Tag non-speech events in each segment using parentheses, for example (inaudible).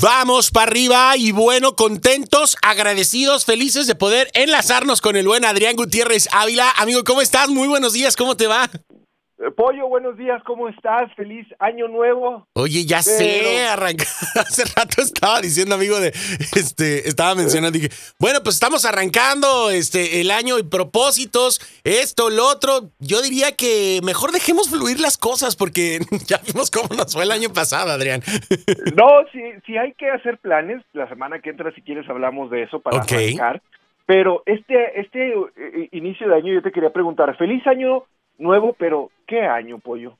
Vamos para arriba y bueno, contentos, agradecidos, felices de poder enlazarnos con el buen Adrián Gutiérrez Ávila. Amigo, ¿cómo estás? Muy buenos días, ¿cómo te va? Eh, Pollo, buenos días, ¿cómo estás? Feliz año nuevo. Oye, ya Pero- sé, arranca. (laughs) Hace rato estaba diciendo, amigo, de este, estaba mencionando, dije, bueno, pues estamos arrancando este el año y propósitos, esto, lo otro. Yo diría que mejor dejemos fluir las cosas, porque (laughs) ya vimos cómo nos fue el año pasado, Adrián. (laughs) No, si, si hay que hacer planes, la semana que entra, si quieres, hablamos de eso para arrancar. Pero este, este eh, inicio de año yo te quería preguntar, feliz año nuevo, pero ¿qué año, Pollo?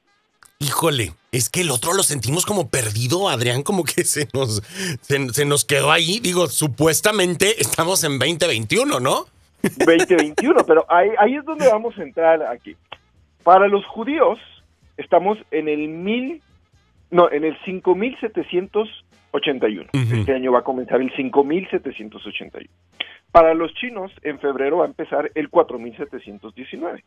Híjole, es que el otro lo sentimos como perdido, Adrián, como que se nos, se, se nos quedó ahí. Digo, supuestamente estamos en 2021, ¿no? 2021, pero ahí, ahí es donde vamos a entrar aquí. Para los judíos, estamos en el mil, no, en el 5781. Ujú. Este año va a comenzar el 5781. Para los chinos, en febrero va a empezar el 4719.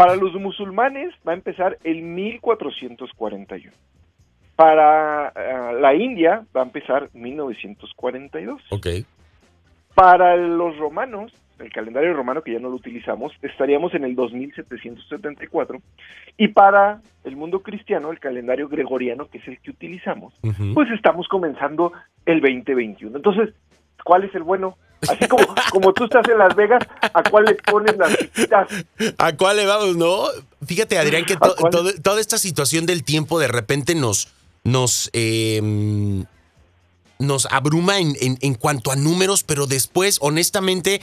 Para los musulmanes va a empezar el 1441. Para ah, la India va a empezar 1942. ok. Para los romanos, el calendario romano que ya no lo utilizamos, estaríamos en el 2774. Y para el mundo cristiano, el calendario gregoriano, que es el que utilizamos, pues estamos comenzando el 2021. Entonces, ¿cuál es el bueno? Así como, como tú estás en Las Vegas, ¿a cuál le pones las fichitas? ¿A cuál le vamos, no? Fíjate, Adrián, que toda esta situación del tiempo de repente nos, nos, eh, nos abruma en, en- en cuanto a números, pero después, honestamente,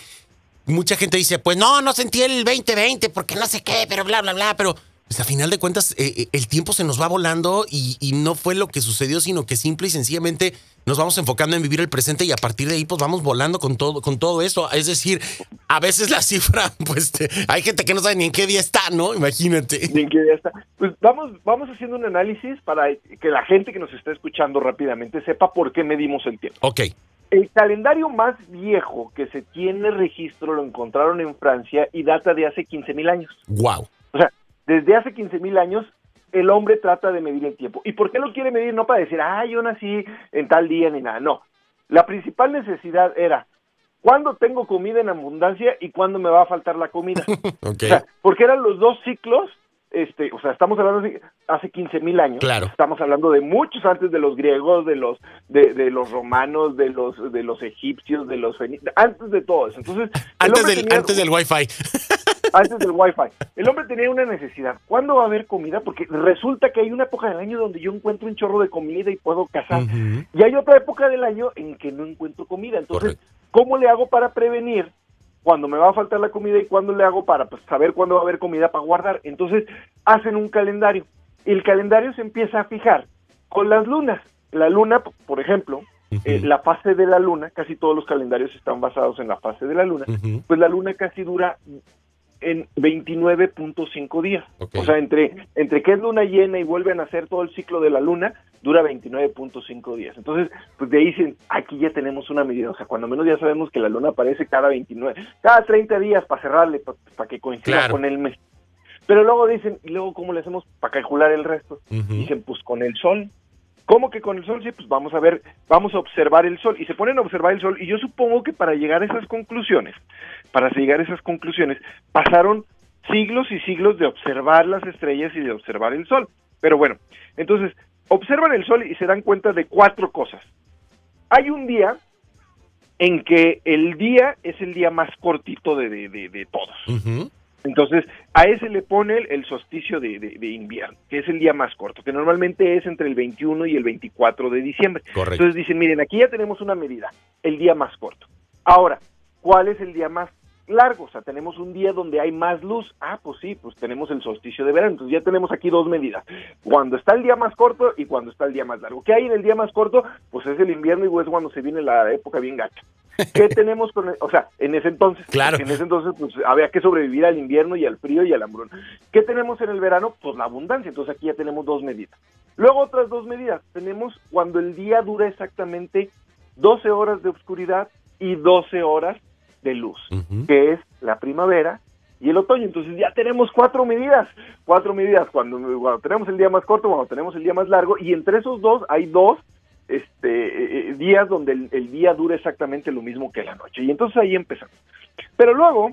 mucha gente dice, pues no, no sentí el 2020 porque no sé qué, pero bla, bla, bla, pero pues, a final de cuentas eh, eh, el tiempo se nos va volando y, y no fue lo que sucedió, sino que simple y sencillamente nos vamos enfocando en vivir el presente y a partir de ahí pues vamos volando con todo, con todo esto. Es decir, a veces la (laughs) cifra, pues te- hay gente que no sabe ni en qué día está, ¿no? Imagínate. Bien que ya está. Pues vamos, vamos haciendo un análisis para que la gente que nos está escuchando rápidamente sepa por qué medimos el tiempo. Ok, El calendario más viejo que se tiene registro lo encontraron en Francia y data de hace 15 mil años. wow. Desde hace 15 mil años el hombre trata de medir el tiempo. ¿Y por qué lo quiere medir? No para decir, ah, yo nací en tal día ni nada. No. La principal necesidad era cuándo tengo comida en abundancia y cuándo me va a faltar la comida. (laughs) Ok. O sea, porque eran los dos ciclos, este, o sea, estamos hablando de hace 15 mil años. Claro. Estamos hablando de muchos antes de los griegos, de los, de, de los romanos, de los, de los egipcios, de los fenicios, antes de todo eso. Entonces, Antes del, tenía- antes del Wi-Fi. Antes del wifi. El hombre tenía una necesidad. ¿Cuándo va a haber comida? Porque resulta que hay una época del año donde yo encuentro un chorro de comida y puedo cazar. Ujú. Y hay otra época del año en que no encuentro comida. Entonces, Correcto. ¿cómo le hago para prevenir cuando me va a faltar la comida y cuándo le hago para pues, saber cuándo va a haber comida para guardar? Entonces, hacen un calendario. El calendario se empieza a fijar con las lunas. La luna, por ejemplo, eh, la fase de la luna, casi todos los calendarios están basados en la fase de la luna, Ujú. pues la luna casi dura en 29.5 días. O sea, entre, entre que es luna llena y vuelve a nacer todo el ciclo de la luna, dura 29.5 días. Entonces, pues de ahí dicen, aquí ya tenemos una medida. O sea, cuando menos ya sabemos que la luna aparece cada 29, cada 30 días para cerrarle, para que coincida Claro. con el mes. Pero luego dicen, ¿y luego cómo le hacemos para calcular el resto? Dicen, pues con el sol. ¿Cómo que con el sol? Sí, pues vamos a ver, vamos a observar el sol. Y se ponen a observar el sol. Y yo supongo que para llegar a esas conclusiones, para llegar a esas conclusiones, pasaron siglos y siglos de observar las estrellas y de observar el sol. Pero bueno, entonces, observan el sol y se dan cuenta de cuatro cosas. Hay un día en que el día es el día más cortito de, de, de- todos. Entonces, a ese le pone el, el solsticio de, de- de invierno, que es el día más corto, que normalmente es entre el 21 y el 24 de diciembre. Correcto. Entonces dicen, miren, aquí ya tenemos una medida, el día más corto. Ahora, ¿cuál es el día más largo? O sea, tenemos un día donde hay más luz. Ah, pues sí, pues tenemos el solsticio de verano. Entonces ya tenemos aquí dos medidas. Cuando está el día más corto y cuando está el día más largo. ¿Qué hay en el día más corto? Pues es el invierno y es cuando se viene la época bien gacha. ¿Qué (laughs) tenemos con, el- o sea, en ese entonces? Claro. En ese entonces, pues había que sobrevivir al invierno y al frío y al hambrón. ¿Qué tenemos en el verano? Pues la abundancia. Entonces aquí ya tenemos dos medidas. Luego otras dos medidas. Tenemos cuando el día dura exactamente 12 horas de oscuridad y 12 horas de luz, que es la primavera y el otoño. Entonces ya tenemos cuatro medidas, cuatro medidas cuando, cuando tenemos el día más corto, cuando tenemos el día más largo, y entre esos dos hay dos este, días donde el, día dura exactamente lo mismo que la noche. Y entonces ahí empezamos. Pero luego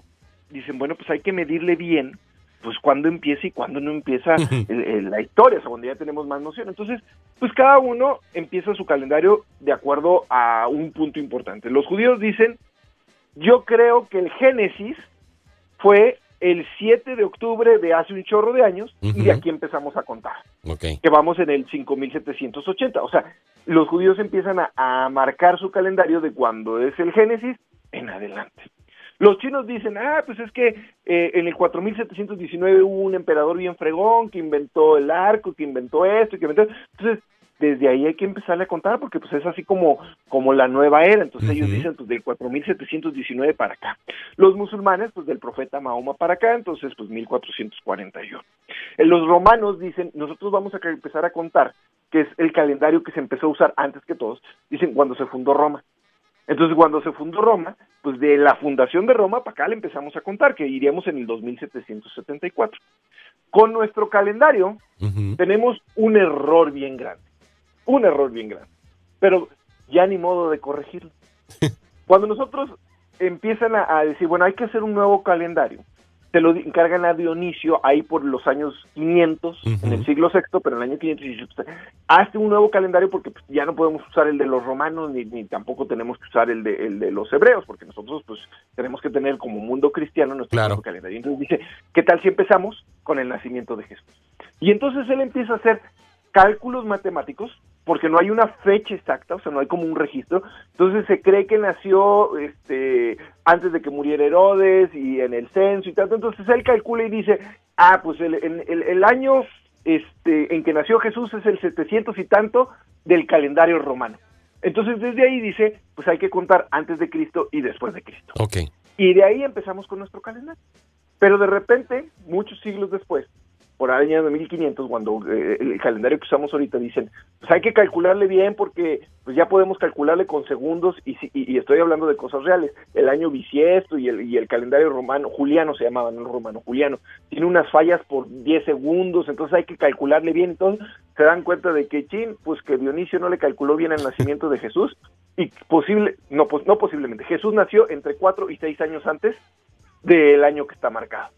dicen, bueno, pues hay que medirle bien pues cuándo empieza y cuándo no empieza (laughs) la historia, o sea, cuando ya tenemos más noción. Entonces, pues cada uno empieza su calendario de acuerdo a un punto importante. Los judíos dicen, yo creo que el Génesis fue el 7 de octubre de hace un chorro de años y de aquí empezamos a contar. Que vamos en el 5780. O sea, los judíos empiezan a, a marcar su calendario de cuando es el Génesis en adelante. Los chinos dicen, ah, pues es que eh, en el 4719 hubo un emperador bien fregón que inventó el arco, que inventó esto, que inventó... Entonces, desde ahí hay que empezarle a contar porque pues es así como, como la nueva era. Entonces ellos dicen pues del 4719 para acá. Los musulmanes pues del profeta Mahoma para acá, entonces pues 1441. Eh, los romanos dicen, nosotros vamos a empezar a contar, que es el calendario que se empezó a usar antes que todos, dicen cuando se fundó Roma. Entonces, cuando se fundó Roma, pues de la fundación de Roma para acá le empezamos a contar, que iríamos en el 2774. Con nuestro calendario tenemos un error bien grande, un error bien grande, pero ya ni modo de corregirlo. (laughs) Cuando nosotros empiezan a, a decir, bueno, hay que hacer un nuevo calendario, se lo encargan a Dionisio ahí por los años 500, en el siglo VI, pero en el año 500 hazte un nuevo calendario porque pues, ya no podemos usar el de los romanos ni, ni tampoco tenemos que usar el de, el de los hebreos, porque nosotros pues tenemos que tener como mundo cristiano nuestro nuevo calendario. Entonces dice, ¿qué tal si empezamos con el nacimiento de Jesús? Y entonces él empieza a hacer cálculos matemáticos porque no hay una fecha exacta, o sea, no hay como un registro. Entonces se cree que nació este antes de que muriera Herodes y en el censo y tanto. Entonces él calcula y dice, ah, pues el, el, año este, en que nació Jesús es el 700 y tanto del calendario romano. Entonces desde ahí dice, pues hay que contar antes de Cristo y después de Cristo. Okay. Y de ahí empezamos con nuestro calendario. Pero de repente, muchos siglos después, por año de 1500, cuando eh, el calendario que usamos ahorita dicen, pues hay que calcularle bien porque pues ya podemos calcularle con segundos y, y, estoy hablando de cosas reales. El año bisiesto y el, y el calendario romano, juliano se llamaba, no romano, juliano, tiene unas fallas por 10 segundos, entonces hay que calcularle bien. Entonces se dan cuenta de que, chin, pues que Dionisio no le calculó bien el nacimiento de Jesús y posible, no, pues, no posiblemente, Jesús nació entre 4 y 6 años antes del año que está marcado.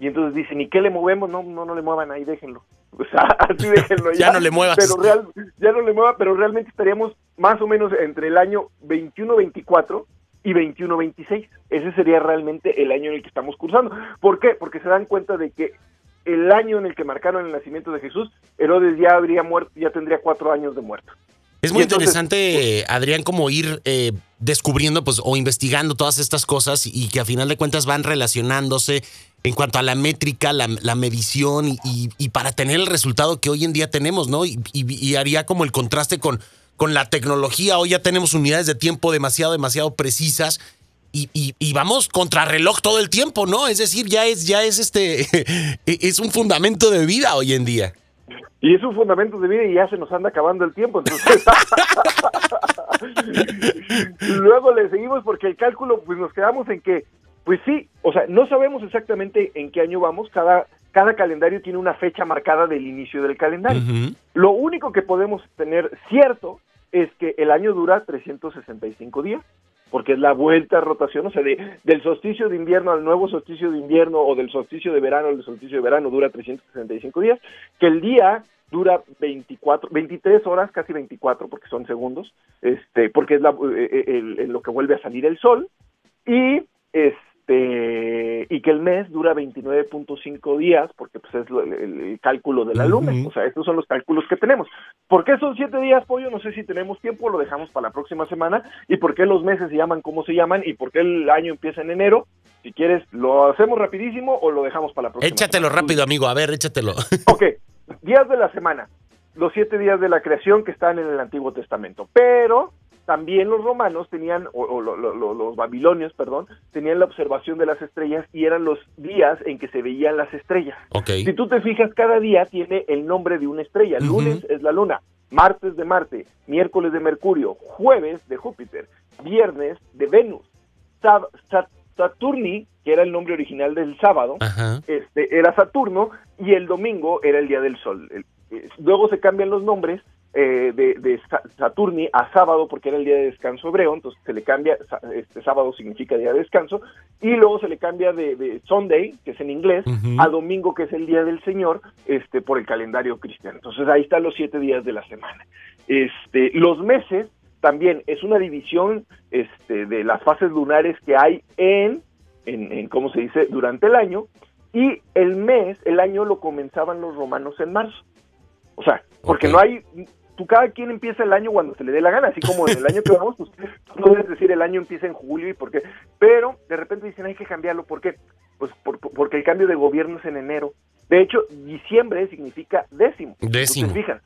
Y entonces dicen, ¿y qué le movemos? No, no, no le muevan ahí, déjenlo. (laughs) O sea, (laughs) así déjenlo ya. ya no le muevas. Pero real, ya no le mueva, pero realmente estaríamos más o menos entre el año 21-24 y 21-26. Ese sería realmente el año en el que estamos cursando. ¿Por qué? Porque se dan cuenta de que el año en el que marcaron el nacimiento de Jesús, Herodes ya habría muerto, ya tendría cuatro años de muerto. Es muy interesante, Adrián, como ir eh, descubriendo pues, o investigando todas estas cosas y que a final de cuentas van relacionándose en cuanto a la métrica, la, medición y, para tener el resultado que hoy en día tenemos, ¿no? Y, haría como el contraste con, con la tecnología. Hoy ya tenemos unidades de tiempo demasiado, demasiado precisas. Y, vamos contra reloj todo el tiempo, ¿no? Es decir, ya es, ya es este, (laughs) es un fundamento de vida hoy en día. Y es un fundamento de vida y ya se nos anda acabando el tiempo. Entonces, (laughs) luego le seguimos porque el cálculo, pues nos quedamos en que pues sí, o sea, no sabemos exactamente en qué año vamos, cada, cada calendario tiene una fecha marcada del inicio del calendario. Lo único que podemos tener cierto es que el año dura 365 días, porque es la vuelta a rotación, o sea, de, del solsticio de invierno al nuevo solsticio de invierno o del solsticio de verano al solsticio de verano dura 365 días, que el día dura 24, 23 horas, casi 24, porque son segundos, este, porque es la, eh, eh, lo que vuelve a salir el sol, y este este, y que el mes dura 29.5 días, porque pues es el, cálculo de la luna, o sea, estos son los cálculos que tenemos. ¿Por qué son siete días, Pollo? No sé si tenemos tiempo, lo dejamos para la próxima semana, y por qué los meses se llaman como se llaman, y por qué el año empieza en enero, si quieres, ¿lo hacemos rapidísimo o lo dejamos para la próxima Échatelo rápido, amigo, a ver, échatelo. (laughs) Ok, días de la semana, los siete días de la creación que están en el Antiguo Testamento, pero también los romanos tenían, o, los babilonios, perdón, tenían la observación de las estrellas y eran los días en que se veían las estrellas. Si tú te fijas, cada día tiene el nombre de una estrella. Lunes es la luna, martes de Marte, miércoles de Mercurio, jueves de Júpiter, viernes de Venus, Saturni, que era el nombre original del sábado, este era Saturno y el domingo era el día del Sol. luego se cambian los nombres eh, de, Saturni a sábado porque era el día de descanso hebreo, entonces se le cambia, este sábado significa día de descanso, y luego se le cambia de, Sunday, que es en inglés, a domingo, que es el día del Señor, este, por el calendario cristiano. Entonces ahí están los siete días de la semana. Este, los meses también es una división este, de las fases lunares que hay en, en, en, ¿cómo se dice?, durante el año, y el mes, el año lo comenzaban los romanos en marzo. O sea, porque no hay tú cada quien empieza el año cuando se le dé la gana, así como en el año que vamos, pues no debes decir el año empieza en julio y por qué, pero de repente dicen hay que cambiarlo, ¿por qué? Pues porque el cambio de gobierno es en enero. De hecho, diciembre significa décimo. Décimo. Entonces,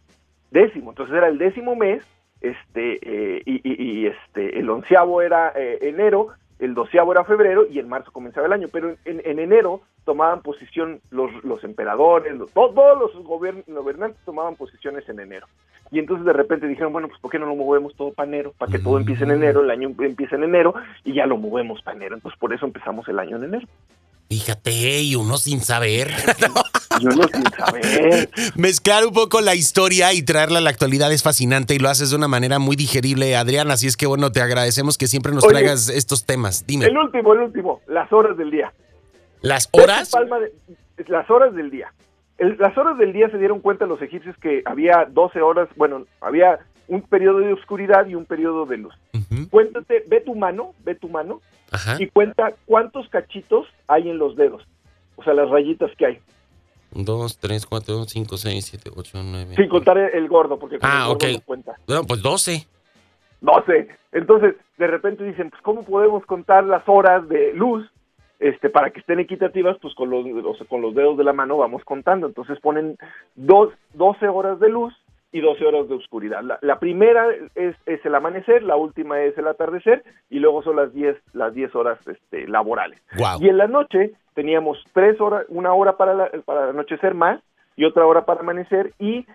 décimo. Entonces era el décimo mes, este, eh, y, este, el onceavo era eh, enero, el doceavo era febrero y en marzo comenzaba el año, pero en, enero tomaban posición los, los emperadores, todos los gobernantes tomaban posiciones en enero. Y entonces de repente dijeron, bueno, pues ¿por qué no lo movemos todo para enero? Para que todo empiece en enero, el año empieza en enero y ya lo movemos para enero. Entonces por eso empezamos el año en enero. Fíjate, y uno sin saber. (laughs) y uno sin saber. Mezclar un poco la historia y traerla a la actualidad es fascinante y lo haces de una manera muy digerible, Adrián. Así es que bueno, te agradecemos que siempre nos traigas estos temas. Dime. El último, el último, las horas del día. ¿Las horas? las horas del día. las horas del día se dieron cuenta los egipcios que había 12 horas, bueno, había un periodo de oscuridad y un periodo de luz. Cuéntate, ve tu mano, ve tu mano y cuenta cuántos cachitos hay en los dedos. O sea, las rayitas que hay. 2, 3, 4, 5, 6, 7, 8, 9. Sin contar el, gordo, porque ah, el gordo no cuenta. Bueno, pues 12. 12. Entonces, de repente dicen, pues, ¿cómo podemos contar las horas de luz? Este, para que estén equitativas, pues con los, con los dedos de la mano vamos contando. Entonces ponen dos, 12 horas de luz y 12 horas de oscuridad. La, primera es, el amanecer, la última es el atardecer y luego son las 10 las 10 horas este, laborales. Y en la noche teníamos tres horas, una hora para, para anochecer más y otra hora para amanecer y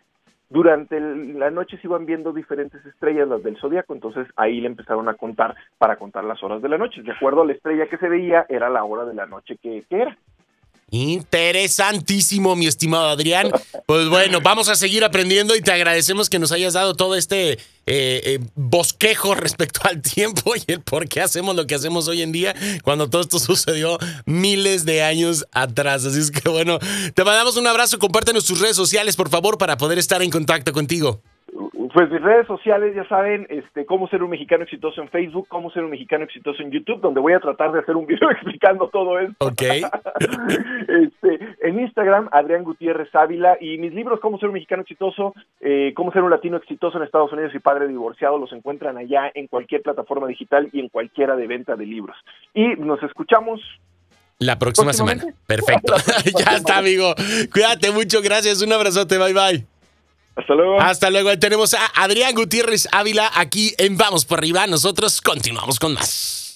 durante la noche se iban viendo diferentes estrellas, las del zodiaco, entonces ahí le empezaron a contar para contar las horas de la noche. De acuerdo a la estrella que se veía, era la hora de la noche que era. Interesantísimo, mi estimado Adrián. Pues bueno, vamos a seguir aprendiendo y te agradecemos que nos hayas dado todo este eh, eh, bosquejo respecto al tiempo y el por qué hacemos lo que hacemos hoy en día cuando todo esto sucedió miles de años atrás. Así es que bueno, te mandamos un abrazo, compártenos tus redes sociales, por favor, para poder estar en contacto contigo. Pues mis redes sociales, ya saben, este, cómo ser un mexicano exitoso en Facebook, cómo ser un mexicano exitoso en YouTube, donde voy a tratar de hacer un video (laughs) explicando todo esto. Ok. (laughs) este, en Instagram, Adrián Gutiérrez Ávila, y mis libros, cómo ser un mexicano exitoso, eh, cómo ser un latino exitoso en Estados Unidos y padre divorciado, los encuentran allá en cualquier plataforma digital y en cualquiera de venta de libros. Y nos escuchamos la próxima semana. Perfecto. (laughs) ya está, amigo. Cuídate mucho. Gracias. Un abrazote. Bye, bye. Hasta luego. Hasta luego. Tenemos a Adrián Gutiérrez Ávila aquí en Vamos por arriba. Nosotros continuamos con más.